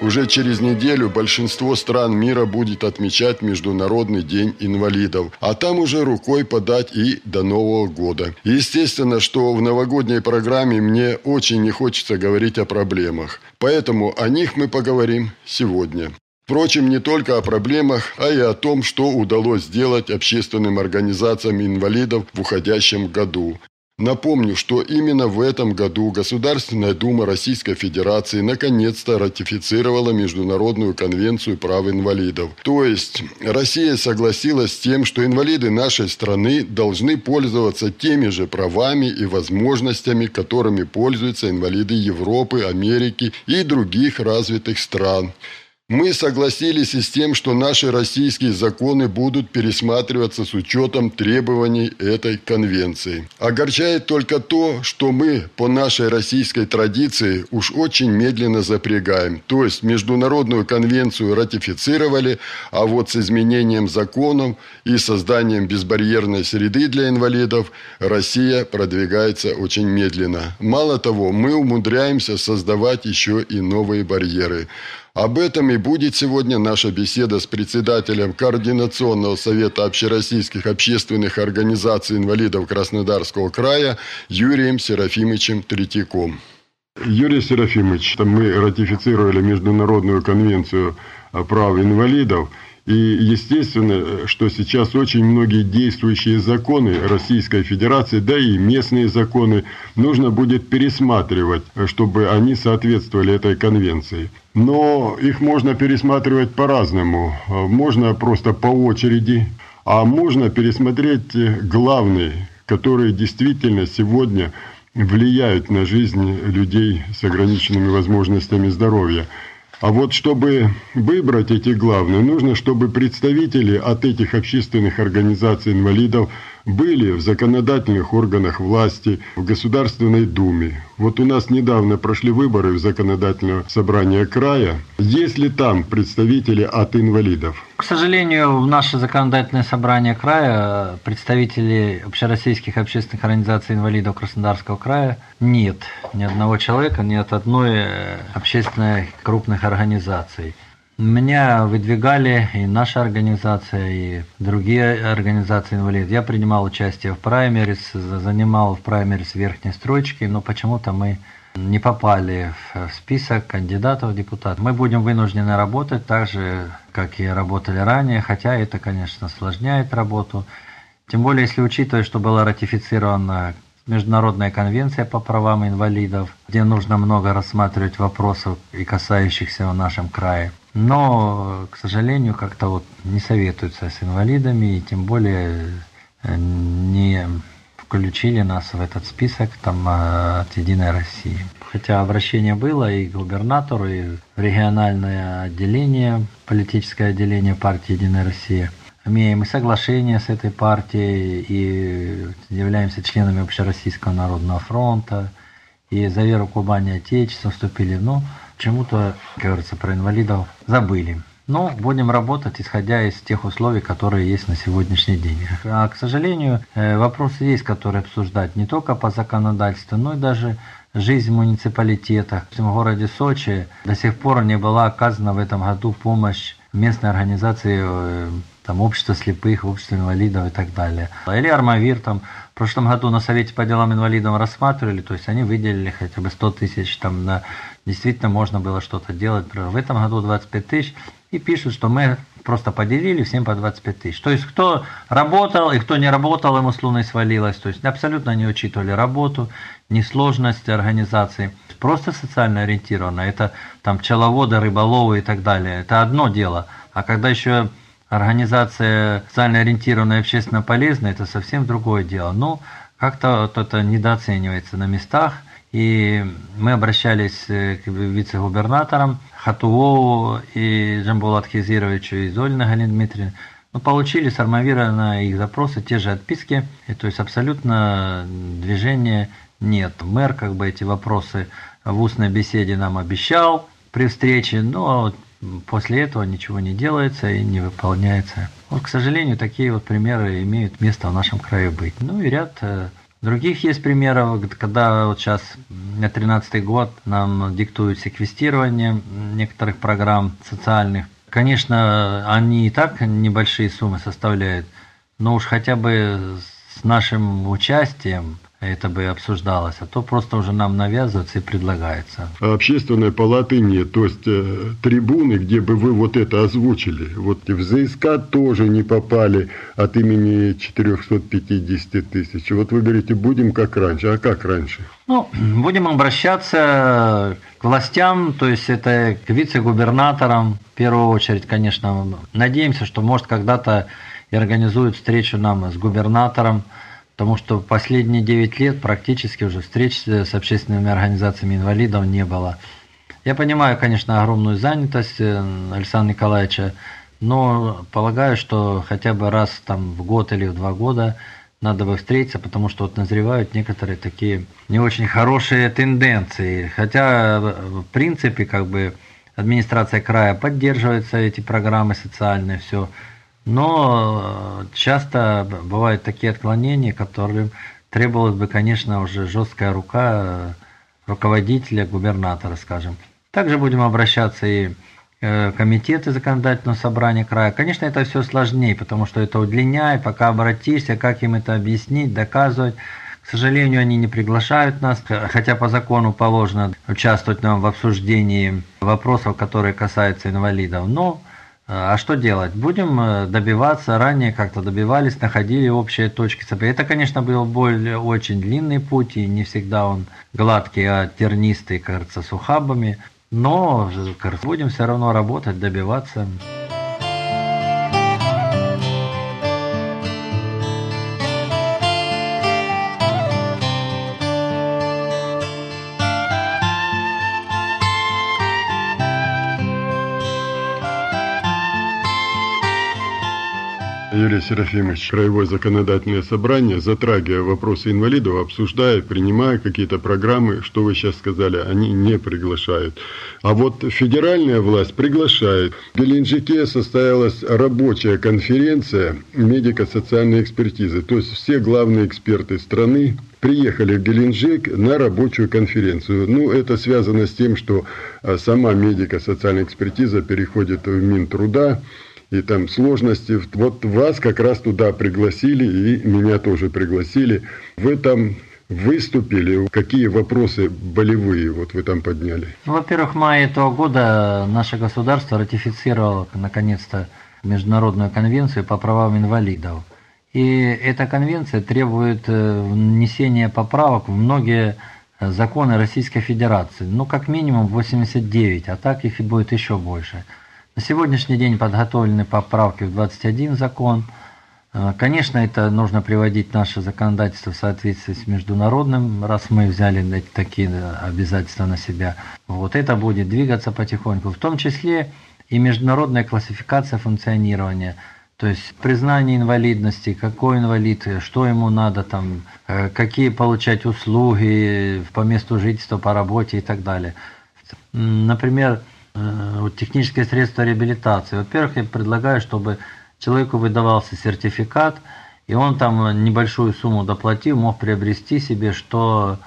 Уже через неделю большинство стран мира будет отмечать Международный день инвалидов, а там уже рукой подать и до Нового года. Естественно, что в новогодней программе мне очень не хочется говорить о проблемах, поэтому о них мы поговорим сегодня. Впрочем, не только о проблемах, а и о том, что удалось сделать общественным организациям инвалидов в уходящем году. Напомню, что именно в этом году Государственная Дума Российской Федерации наконец-то ратифицировала Международную конвенцию прав инвалидов. То есть Россия согласилась с тем, что инвалиды нашей страны должны пользоваться теми же правами и возможностями, которыми пользуются инвалиды Европы, Америки и других развитых стран. Мы согласились и с тем, что наши российские законы будут пересматриваться с учетом требований этой конвенции. Огорчает только то, что мы по нашей российской традиции уж очень медленно запрягаем. То есть международную конвенцию ратифицировали, а вот с изменением законов и созданием безбарьерной среды для инвалидов Россия продвигается очень медленно. Мало того, мы умудряемся создавать еще и новые барьеры. Об этом и будет сегодня наша беседа с председателем Координационного совета общероссийских общественных организаций инвалидов Краснодарского края Юрием Серафимовичем Третьяком. Юрий Серафимович, мы ратифицировали Международную конвенцию о правах инвалидов – и естественно, что сейчас очень многие действующие законы Российской Федерации, да и местные законы, нужно будет пересматривать, чтобы они соответствовали этой конвенции. Но их можно пересматривать по-разному. Можно просто по очереди, а можно пересмотреть главные, которые действительно сегодня влияют на жизнь людей с ограниченными возможностями здоровья. А вот чтобы выбрать эти главные, нужно, чтобы представители от этих общественных организаций инвалидов были в законодательных органах власти, в Государственной Думе. Вот у нас недавно прошли выборы в законодательное собрание края. Есть ли там представители от инвалидов? К сожалению, в наше законодательное собрание края представителей общероссийских общественных организаций инвалидов Краснодарского края нет. Ни одного человека, ни от одной э, общественной крупных организаций. Меня выдвигали и наша организация, и другие организации инвалидов. Я принимал участие в праймерис, занимал в праймерис верхней строчки, но почему-то мы не попали в список кандидатов в депутат. Мы будем вынуждены работать так же, как и работали ранее, хотя это, конечно, осложняет работу. Тем более, если учитывать, что была ратифицирована Международная конвенция по правам инвалидов, где нужно много рассматривать вопросов и касающихся в нашем крае. Но, к сожалению, как-то вот не советуются с инвалидами, и тем более э, не включили нас в этот список там, э, от «Единой России». Хотя обращение было и к губернатору, и в региональное отделение, политическое отделение партии «Единая Россия». Имеем и соглашение с этой партией, и являемся членами Общероссийского народного фронта, и за веру Кубани Отечества вступили. Ну, почему-то, говорится, про инвалидов забыли. Но будем работать, исходя из тех условий, которые есть на сегодняшний день. А, к сожалению, э, вопросы есть, которые обсуждать не только по законодательству, но и даже жизнь в муниципалитетах. В городе Сочи до сих пор не была оказана в этом году помощь местной организации э, там, общество слепых, общество инвалидов и так далее. Или Армавир там в прошлом году на Совете по делам инвалидов рассматривали, то есть они выделили хотя бы 100 тысяч, там на, действительно можно было что-то делать. В этом году 25 тысяч, и пишут, что мы просто поделили всем по 25 тысяч. То есть кто работал и кто не работал, ему с луной свалилось. То есть абсолютно не учитывали работу, ни сложности организации. Просто социально ориентировано. Это там пчеловоды, рыболовы и так далее. Это одно дело. А когда еще организация социально ориентированная и общественно полезная, это совсем другое дело. Но как-то вот это недооценивается на местах. И мы обращались к вице-губернаторам Хатуову и Джамбулат Хизировичу и Золина Галине Дмитриевне. Ну, получили с Армавира на их запросы те же отписки, и, то есть абсолютно движения нет. Мэр как бы эти вопросы в устной беседе нам обещал при встрече, но после этого ничего не делается и не выполняется. Вот, к сожалению, такие вот примеры имеют место в нашем крае быть. Ну и ряд э, других есть примеров, когда вот сейчас на 13 год нам диктуют секвестирование некоторых программ социальных. Конечно, они и так небольшие суммы составляют, но уж хотя бы с нашим участием это бы обсуждалось, а то просто уже нам навязывается и предлагается. А общественной палаты нет, то есть э, трибуны, где бы вы вот это озвучили, вот в ЗСК тоже не попали от имени 450 тысяч. Вот вы говорите, будем как раньше, а как раньше? Ну, будем обращаться к властям, то есть это к вице-губернаторам, в первую очередь, конечно. Надеемся, что может когда-то и организуют встречу нам с губернатором, потому что последние 9 лет практически уже встреч с общественными организациями инвалидов не было. Я понимаю, конечно, огромную занятость э, Александра Николаевича, но полагаю, что хотя бы раз там в год или в два года надо бы встретиться, потому что вот назревают некоторые такие не очень хорошие тенденции. Хотя, в принципе, как бы администрация края поддерживается эти программы социальные, все. Но э, часто бывают такие отклонения, которые требовалась бы, конечно, уже жесткая рука э, руководителя, губернатора, скажем. Также будем обращаться и э, комитеты законодательного собрания края. Конечно, это все сложнее, потому что это удлиняет, пока обратишься, как им это объяснить, доказывать. К сожалению, они не приглашают нас, хотя по закону положено участвовать нам в обсуждении вопросов, которые касаются инвалидов. Но а что делать? Будем э, добиваться, ранее как-то добивались, находили общие точки. Это, конечно, был более очень длинный путь, и не всегда он гладкий, а тернистый, кажется, с ухабами. Но будем все равно работать, добиваться. Юрий Серафимович, Краевое законодательное собрание, затрагивая вопросы инвалидов, обсуждая, принимая какие-то программы, что вы сейчас сказали, они не приглашают. А вот федеральная власть приглашает. В Геленджике состоялась рабочая конференция медико-социальной экспертизы. То есть все главные эксперты страны приехали в Геленджик на рабочую конференцию. Ну, это связано с тем, что а, сама медико-социальная экспертиза переходит в Минтруда, и там сложности. Вот вас как раз туда пригласили, и меня тоже пригласили. Вы там выступили, какие вопросы болевые вот вы там подняли? Ну, во-первых, в мае этого года наше государство ратифицировало наконец-то Международную конвенцию по правам инвалидов. И эта конвенция требует э, внесения поправок в многие законы Российской Федерации. Ну, как минимум 89, а так их и будет еще больше. На сегодняшний день подготовлены поправки в 21 закон. Э, конечно, это нужно приводить наше законодательство в соответствии с международным, раз мы взяли такие обязательства на себя. Вот это будет двигаться потихоньку. В том числе и международная классификация функционирования. То есть признание инвалидности, какой инвалид, что ему надо, там, э, какие получать услуги по месту жительства, по работе и так далее. Например, Э, вот, технические средства реабилитации. Во-первых, я предлагаю, чтобы человеку выдавался сертификат, и он там небольшую сумму доплатив, мог приобрести себе, что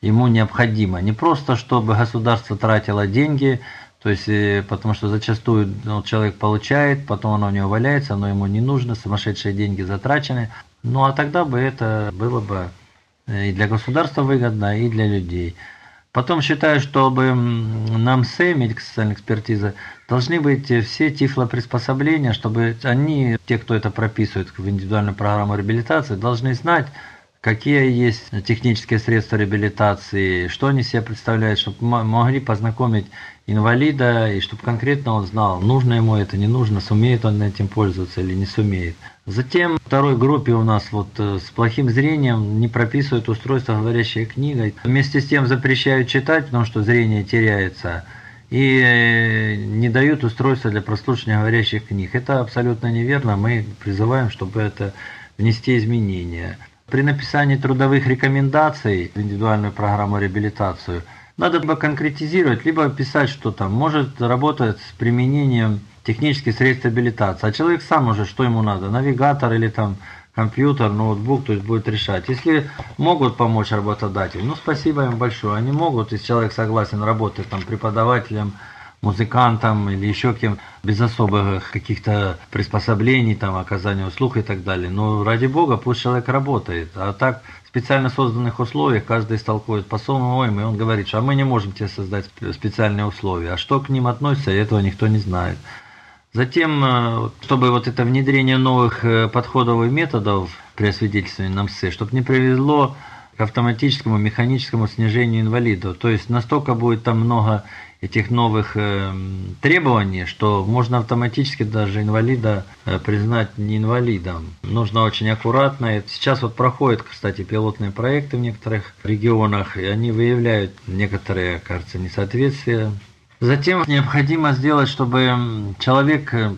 ему необходимо. Не просто, чтобы государство тратило деньги, то есть, э, потому что зачастую ну, человек получает, потом оно у него валяется, оно ему не нужно, сумасшедшие деньги затрачены. Ну а тогда бы это было бы э, и для государства выгодно, и для людей. Потом считаю, чтобы нам СЭ, медико-социальная экспертиза, должны быть все тифлоприспособления, чтобы они, те, кто это прописывает в индивидуальную программу реабилитации, должны знать, какие есть технические средства реабилитации, что они себе представляют, чтобы могли познакомить инвалида, и чтобы конкретно он знал, нужно ему это, не нужно, сумеет он этим пользоваться или не сумеет. Затем второй группе у нас вот э, с плохим зрением не прописывают устройство говорящей книгой. Вместе с тем запрещают читать, потому что зрение теряется. И э, не дают устройства для прослушивания говорящих книг. Это абсолютно неверно. Мы призываем, чтобы это внести изменения. При написании трудовых рекомендаций в индивидуальную программу реабилитацию надо либо конкретизировать, либо писать, что там может работать с применением технических средств реабилитации. А человек сам уже, что ему надо, навигатор или там компьютер, ноутбук, то есть будет решать. Если могут помочь работодатель, ну спасибо им большое. Они могут, если человек согласен работать там преподавателем, музыкантом или еще кем, без особых каких-то приспособлений, там, оказания услуг и так далее. Но ради бога, пусть человек работает. А так в специально созданных условиях каждый столкует по-своему, и он говорит, что а мы не можем тебе создать специальные условия. А что к ним относится, этого никто не знает. Затем, э, чтобы вот это внедрение новых э, подходов и методов при освидетельствовании на МС, чтобы не привело к автоматическому механическому снижению инвалидов. То есть настолько будет там много этих новых э, требований, что можно автоматически даже инвалида признать не инвалидом. Нужно очень аккуратно. Сейчас вот проходят, кстати, пилотные проекты в некоторых регионах, и они выявляют некоторые, кажется, несоответствия Затем необходимо сделать, чтобы человек э,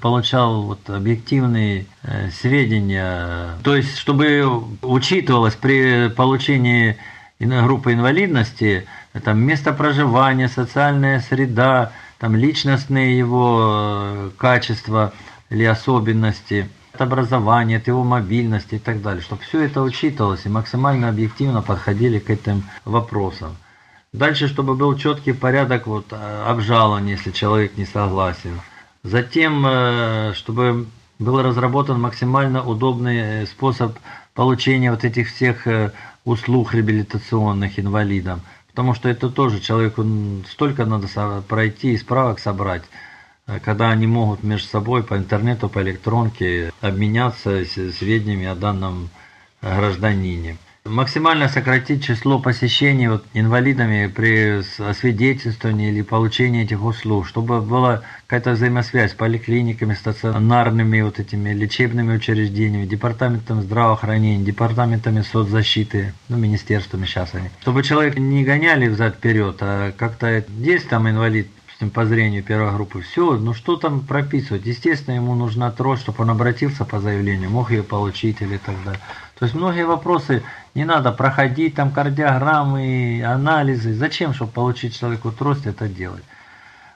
получал вот объективные э, сведения, то есть чтобы учитывалось при получении группы инвалидности там место проживания, социальная среда, там личностные его э, качества или особенности, образование, его мобильность и так далее, чтобы все это учитывалось и максимально объективно подходили к этим вопросам. Дальше, чтобы был четкий порядок вот, э, обжалования, если человек не согласен. Затем, э, чтобы был разработан максимально удобный э, способ получения вот этих всех услуг реабилитационных инвалидам. Потому что это тоже человеку столько надо пройти и справок собрать, когда они могут между собой по интернету, по электронке обменяться сведениями о данном гражданине. Максимально сократить число посещений вот, инвалидами при освидетельствовании или получении этих услуг, чтобы была какая-то взаимосвязь с поликлиниками, стационарными вот этими лечебными учреждениями, департаментом здравоохранения, департаментами соцзащиты, ну, министерствами сейчас они. Чтобы человек не гоняли взад-вперед, а как-то есть там инвалид, по зрению первой группы, все, ну что там прописывать? Естественно, ему нужна трость, чтобы он обратился по заявлению, мог ее получить или далее. То есть многие вопросы не надо проходить, там кардиограммы, анализы. Зачем, чтобы получить человеку трость, это делать?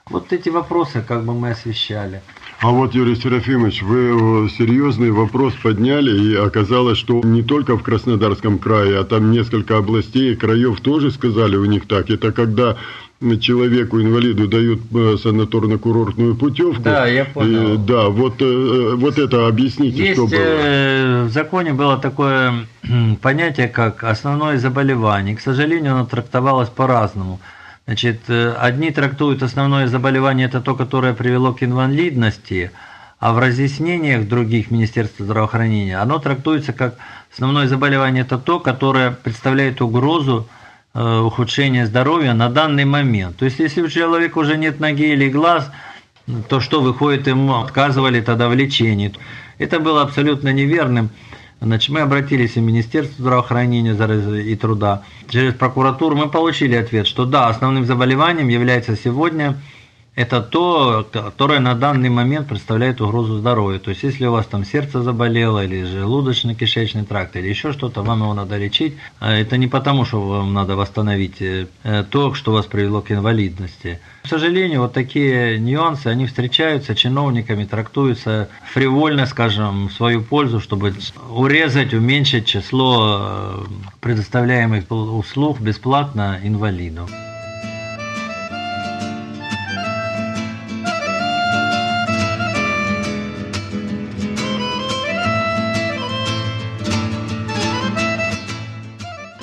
Вот эти вопросы как бы мы освещали. А вот, Юрий Серафимович, вы серьезный вопрос подняли, и оказалось, что не только в Краснодарском крае, а там несколько областей, краев тоже сказали у них так. Это когда человеку, инвалиду, дают э, санаторно-курортную путевку. Да, я понял. И, да, вот, э, вот это объясните, Есть, что было. Э, в законе было такое понятие, как основное заболевание. К сожалению, оно трактовалось по-разному. Значит, одни трактуют основное заболевание это то, которое привело к инвалидности, а в разъяснениях других Министерства здравоохранения оно трактуется как основное заболевание это то, которое представляет угрозу Э, ухудшения здоровья на данный момент. То есть, если у человека уже нет ноги или глаз, то что выходит, ему отказывали тогда в лечении. Это было абсолютно неверным. Значит, мы обратились в Министерство здравоохранения и труда. Через прокуратуру мы получили ответ, что да, основным заболеванием является сегодня это то, которое на данный момент представляет угрозу здоровью. То есть, если у вас там сердце заболело, или желудочно-кишечный тракт, или еще что-то, вам его надо лечить. А это не потому, что вам надо восстановить э, то, что вас привело к инвалидности. К сожалению, вот такие нюансы, они встречаются чиновниками, трактуются фривольно, скажем, в свою пользу, чтобы урезать, уменьшить число э, предоставляемых услуг бесплатно инвалиду.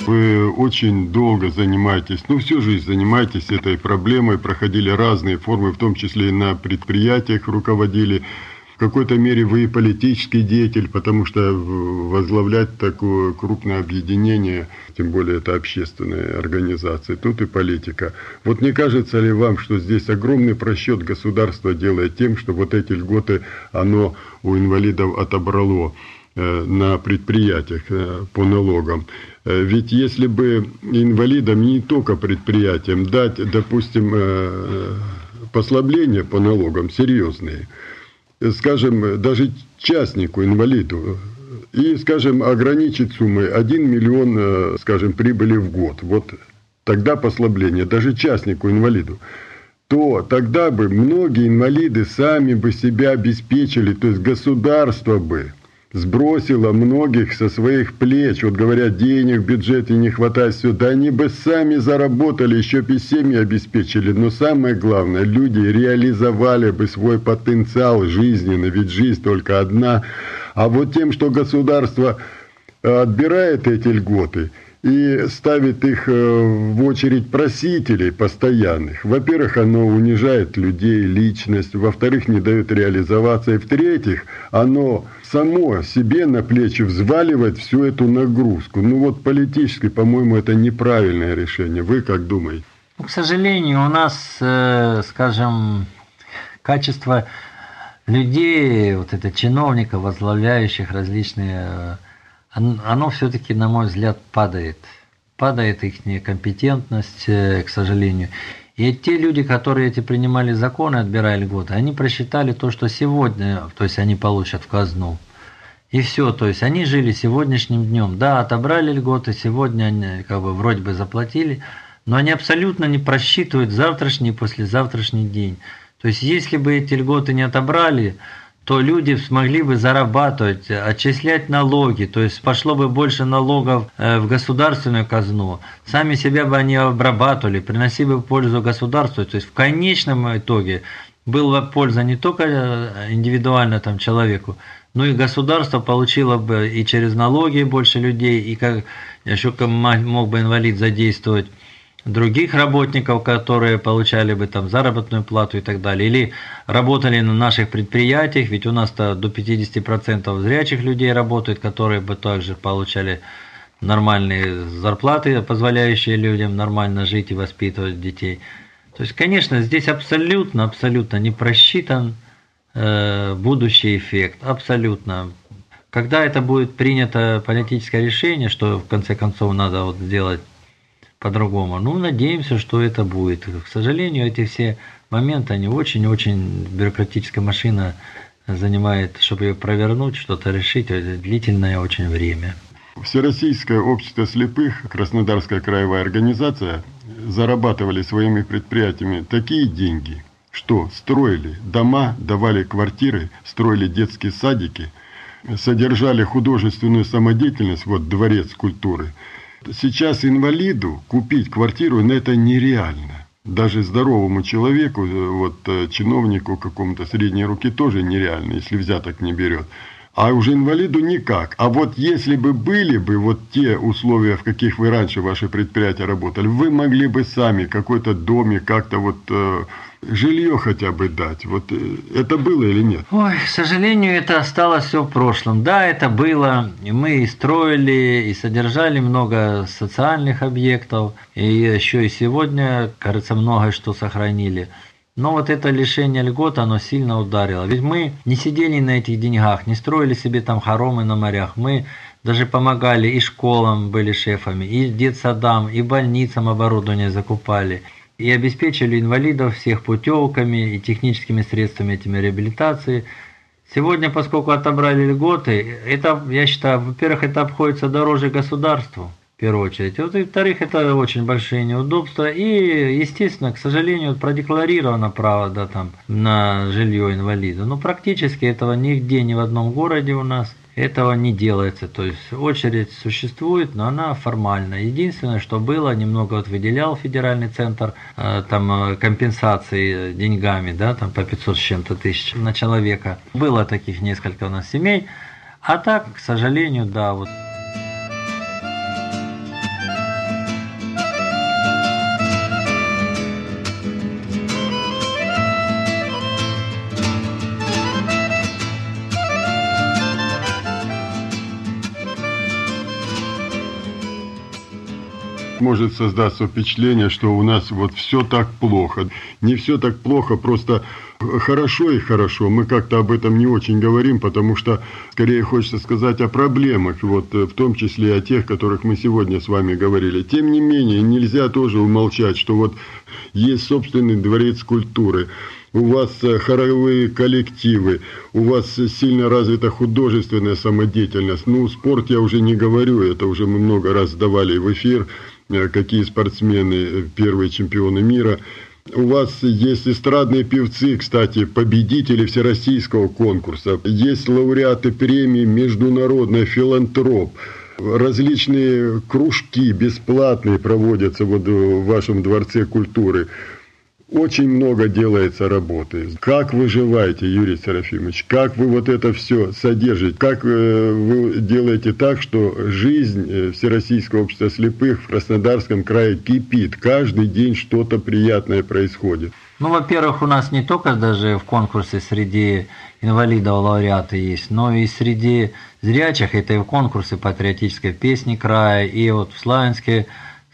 Вы очень долго занимаетесь, ну всю жизнь занимаетесь этой проблемой, проходили разные формы, в том числе и на предприятиях руководили. В какой-то мере вы и политический деятель, потому что возглавлять такое крупное объединение, тем более это общественная организация, тут и политика. Вот не кажется ли вам, что здесь огромный просчет государства делает тем, что вот эти льготы оно у инвалидов отобрало на предприятиях э, по налогам? Э, ведь если бы инвалидам не только предприятиям дать, допустим, послабления по налогам серьезные – скажем, даже частнику, инвалиду, и, скажем, ограничить суммой 1 миллион, э, скажем, прибыли в год, вот тогда послабление, даже частнику, инвалиду, то тогда бы многие инвалиды сами бы себя обеспечили, то есть государство бы – сбросила многих со своих плеч. Вот говорят, денег в бюджете не хватает, все. Да они бы сами заработали, еще бы семьи обеспечили. Но самое главное, люди реализовали бы свой потенциал жизненный, ведь жизнь только одна. А вот тем, что государство э, отбирает эти льготы – и ставит их э, в очередь просителей постоянных. Во-первых, оно унижает людей, личность, во-вторых, не дает реализоваться, и в-третьих, оно само себе на плечи взваливает всю эту нагрузку. Ну вот политически, по-моему, это неправильное решение. Вы как думаете? Ну, к сожалению, у нас, э, скажем, качество людей, вот это чиновников, возглавляющих различные э, оно все-таки, на мой взгляд, падает. Падает их некомпетентность, э, к сожалению. И те люди, которые эти принимали законы, отбирая льготы, они просчитали то, что сегодня, то есть они получат в казну. И все, то есть они жили сегодняшним днем. Да, отобрали льготы, сегодня они как бы вроде бы заплатили, но они абсолютно не просчитывают завтрашний и послезавтрашний день. То есть если бы эти льготы не отобрали, то люди смогли бы зарабатывать, отчислять налоги, то есть пошло бы больше налогов э, в государственную казну, сами себя бы они обрабатывали, приносили бы пользу государству, то есть в конечном итоге была польза не только э, индивидуально там человеку, но и государство получило бы и через налоги больше людей, и как еще мог бы инвалид задействовать других работников, которые получали бы там заработную плату и так далее, или работали на наших предприятиях, ведь у нас-то до 50% зрячих людей работают, которые бы также получали нормальные зарплаты, позволяющие людям нормально жить и воспитывать детей. То есть, конечно, здесь абсолютно, абсолютно не просчитан э, будущий эффект, абсолютно. Когда это будет принято политическое решение, что в конце концов надо вот сделать по-другому. Ну, надеемся, что это будет. К сожалению, эти все моменты, они очень-очень бюрократическая машина занимает, чтобы ее провернуть, что-то решить, длительное очень время. Всероссийское общество слепых, Краснодарская краевая организация, зарабатывали своими предприятиями такие деньги, что строили дома, давали квартиры, строили детские садики, содержали художественную самодеятельность, вот дворец культуры – сейчас инвалиду купить квартиру, ну, это нереально. Даже здоровому человеку, э, вот э, чиновнику какому-то средней руки тоже нереально, если взяток не берет. А уже инвалиду никак. А вот если бы были бы вот те условия, в каких вы раньше ваши предприятия работали, вы могли бы сами какой-то доме как-то вот э, жилье хотя бы дать. Вот э, это было или нет? Ой, к сожалению, это осталось все в прошлом. Да, это было. И мы и строили, и содержали много социальных объектов. И еще и сегодня, кажется, многое что сохранили. Но вот это лишение льгот, оно сильно ударило. Ведь мы не сидели на этих деньгах, не строили себе там хоромы на морях. Мы даже помогали и школам были шефами, и детсадам, и больницам оборудование закупали и обеспечили инвалидов всех путевками и техническими средствами этими реабилитации. Сегодня, поскольку отобрали льготы, это, я считаю, во-первых, это обходится дороже государству, в первую очередь. Вот, и во-вторых, это очень большие неудобства. И, естественно, к сожалению, продекларировано право да, там, на жилье инвалида. Но практически этого нигде, ни в одном городе у нас этого не делается. То есть очередь существует, но она формальная. Единственное, что было, немного вот выделял федеральный центр э, там э, компенсации деньгами, да, там по 500 с чем-то тысяч на человека. Было таких несколько у нас семей. А так, к сожалению, да, вот Может создаться впечатление, что у нас вот все так плохо. Не все так плохо, просто хорошо и хорошо. Мы как-то об этом не очень говорим, потому что скорее хочется сказать о проблемах, вот в том числе и о тех, которых мы сегодня с вами говорили. Тем не менее, нельзя тоже умолчать, что вот есть собственный дворец культуры у вас э, хоровые коллективы, у вас сильно развита художественная самодеятельность. Ну, спорт я уже не говорю, это уже мы много раз давали в эфир, э, какие спортсмены, э, первые чемпионы мира. У вас есть эстрадные певцы, кстати, победители всероссийского конкурса. Есть лауреаты премии «Международный филантроп». Различные кружки бесплатные проводятся вот в вашем Дворце культуры. Очень много делается работы. Как выживаете, Юрий Серафимович? Как вы вот это все содержите? Как э, вы делаете так, что жизнь э, Всероссийского общества слепых в Краснодарском крае кипит? Каждый день что-то приятное происходит. Ну, во-первых, у нас не только даже в конкурсе среди инвалидов лауреаты есть, но и среди зрячих, это и в конкурсе патриотической песни края, и вот в Славянске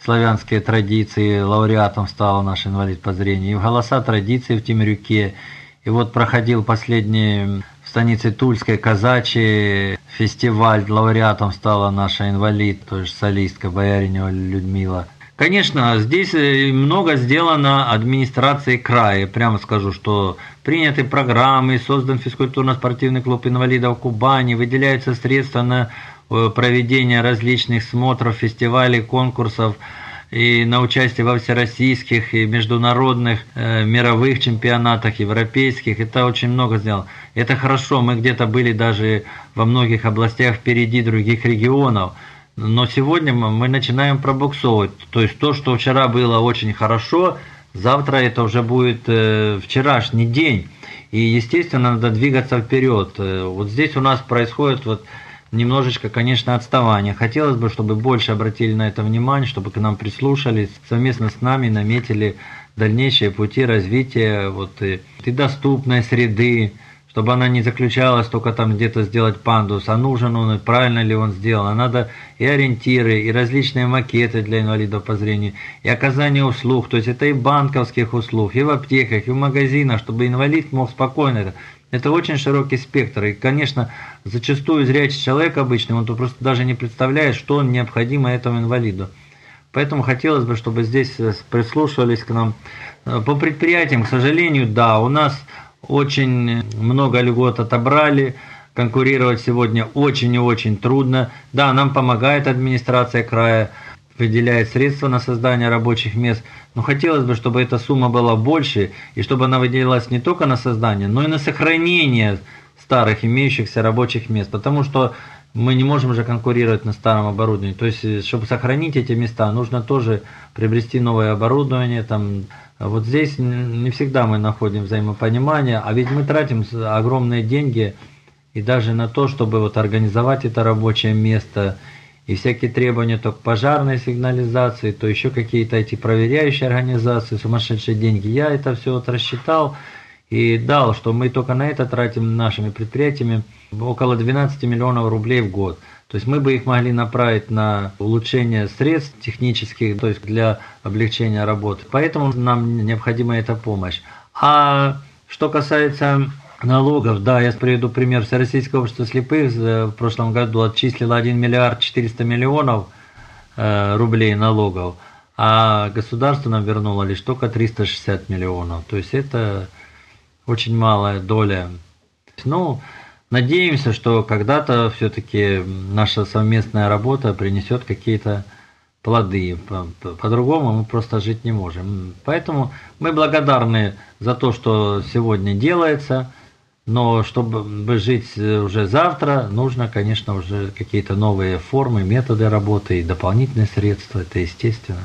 славянские традиции, лауреатом стал наш инвалид по зрению, и в голоса традиции в Темрюке. И вот проходил последний в станице Тульской казачий фестиваль, лауреатом стала наша инвалид, то есть солистка Бояринева Людмила. Конечно, здесь э, много сделано администрацией края. Прямо скажу, что приняты программы, создан физкультурно-спортивный клуб инвалидов Кубани, выделяются средства на проведения различных смотров, фестивалей, конкурсов и на участие во всероссийских и международных э, мировых чемпионатах, европейских. Это очень много сделано. Это хорошо, мы где-то были даже во многих областях впереди других регионов. Но сегодня мы начинаем пробуксовывать. То есть то, что вчера было очень хорошо, завтра это уже будет э, вчерашний день. И, естественно, надо двигаться вперед. Э, вот здесь у нас происходит вот немножечко, конечно, отставание. Хотелось бы, чтобы больше обратили на это внимание, чтобы к нам прислушались, совместно с нами наметили дальнейшие пути развития вот, и, и доступной среды, чтобы она не заключалась только там где-то сделать пандус, а нужен он, и правильно ли он сделан. А надо и ориентиры, и различные макеты для инвалидов по зрению, и оказание услуг, то есть это и банковских услуг, и в аптеках, и в магазинах, чтобы инвалид мог спокойно это это очень широкий спектр. И, конечно, зачастую зрячий человек обычный, он то просто даже не представляет, что необходимо этому инвалиду. Поэтому хотелось бы, чтобы здесь э, прислушивались к нам. Э, по предприятиям, к сожалению, да, у нас очень много льгот отобрали, конкурировать сегодня очень и очень трудно. Да, нам помогает администрация края, выделяет средства на создание рабочих мест, но хотелось бы, чтобы эта сумма была больше, и чтобы она выделялась не только на создание, но и на сохранение старых имеющихся рабочих мест, потому что мы не можем же конкурировать на старом оборудовании. То есть, чтобы сохранить эти места, нужно тоже приобрести новое оборудование. Там, вот здесь не всегда мы находим взаимопонимание, а ведь мы тратим огромные деньги и даже на то, чтобы вот организовать это рабочее место – и всякие требования то к пожарной сигнализации, то еще какие-то эти проверяющие организации, сумасшедшие деньги. Я это все вот рассчитал и дал, что мы только на это тратим нашими предприятиями около 12 миллионов рублей в год. То есть мы бы их могли направить на улучшение средств технических, то есть для облегчения работы. Поэтому нам необходима эта помощь. А что касается налогов. Да, я приведу пример. Всероссийское общество слепых в прошлом году отчислило 1 миллиард 400 миллионов э, рублей налогов, а государство нам вернуло лишь только 360 миллионов. То есть это очень малая доля. Ну, надеемся, что когда-то все-таки наша совместная работа принесет какие-то плоды. По-другому мы просто жить не можем. Поэтому мы благодарны за то, что сегодня делается – но чтобы жить уже завтра, нужно, конечно, уже какие-то новые формы, методы работы и дополнительные средства. Это естественно.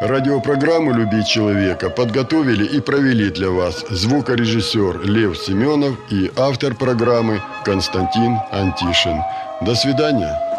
Радиопрограмму «Любить человека» подготовили и провели для вас звукорежиссер Лев Семенов и автор программы Константин Антишин. До свидания.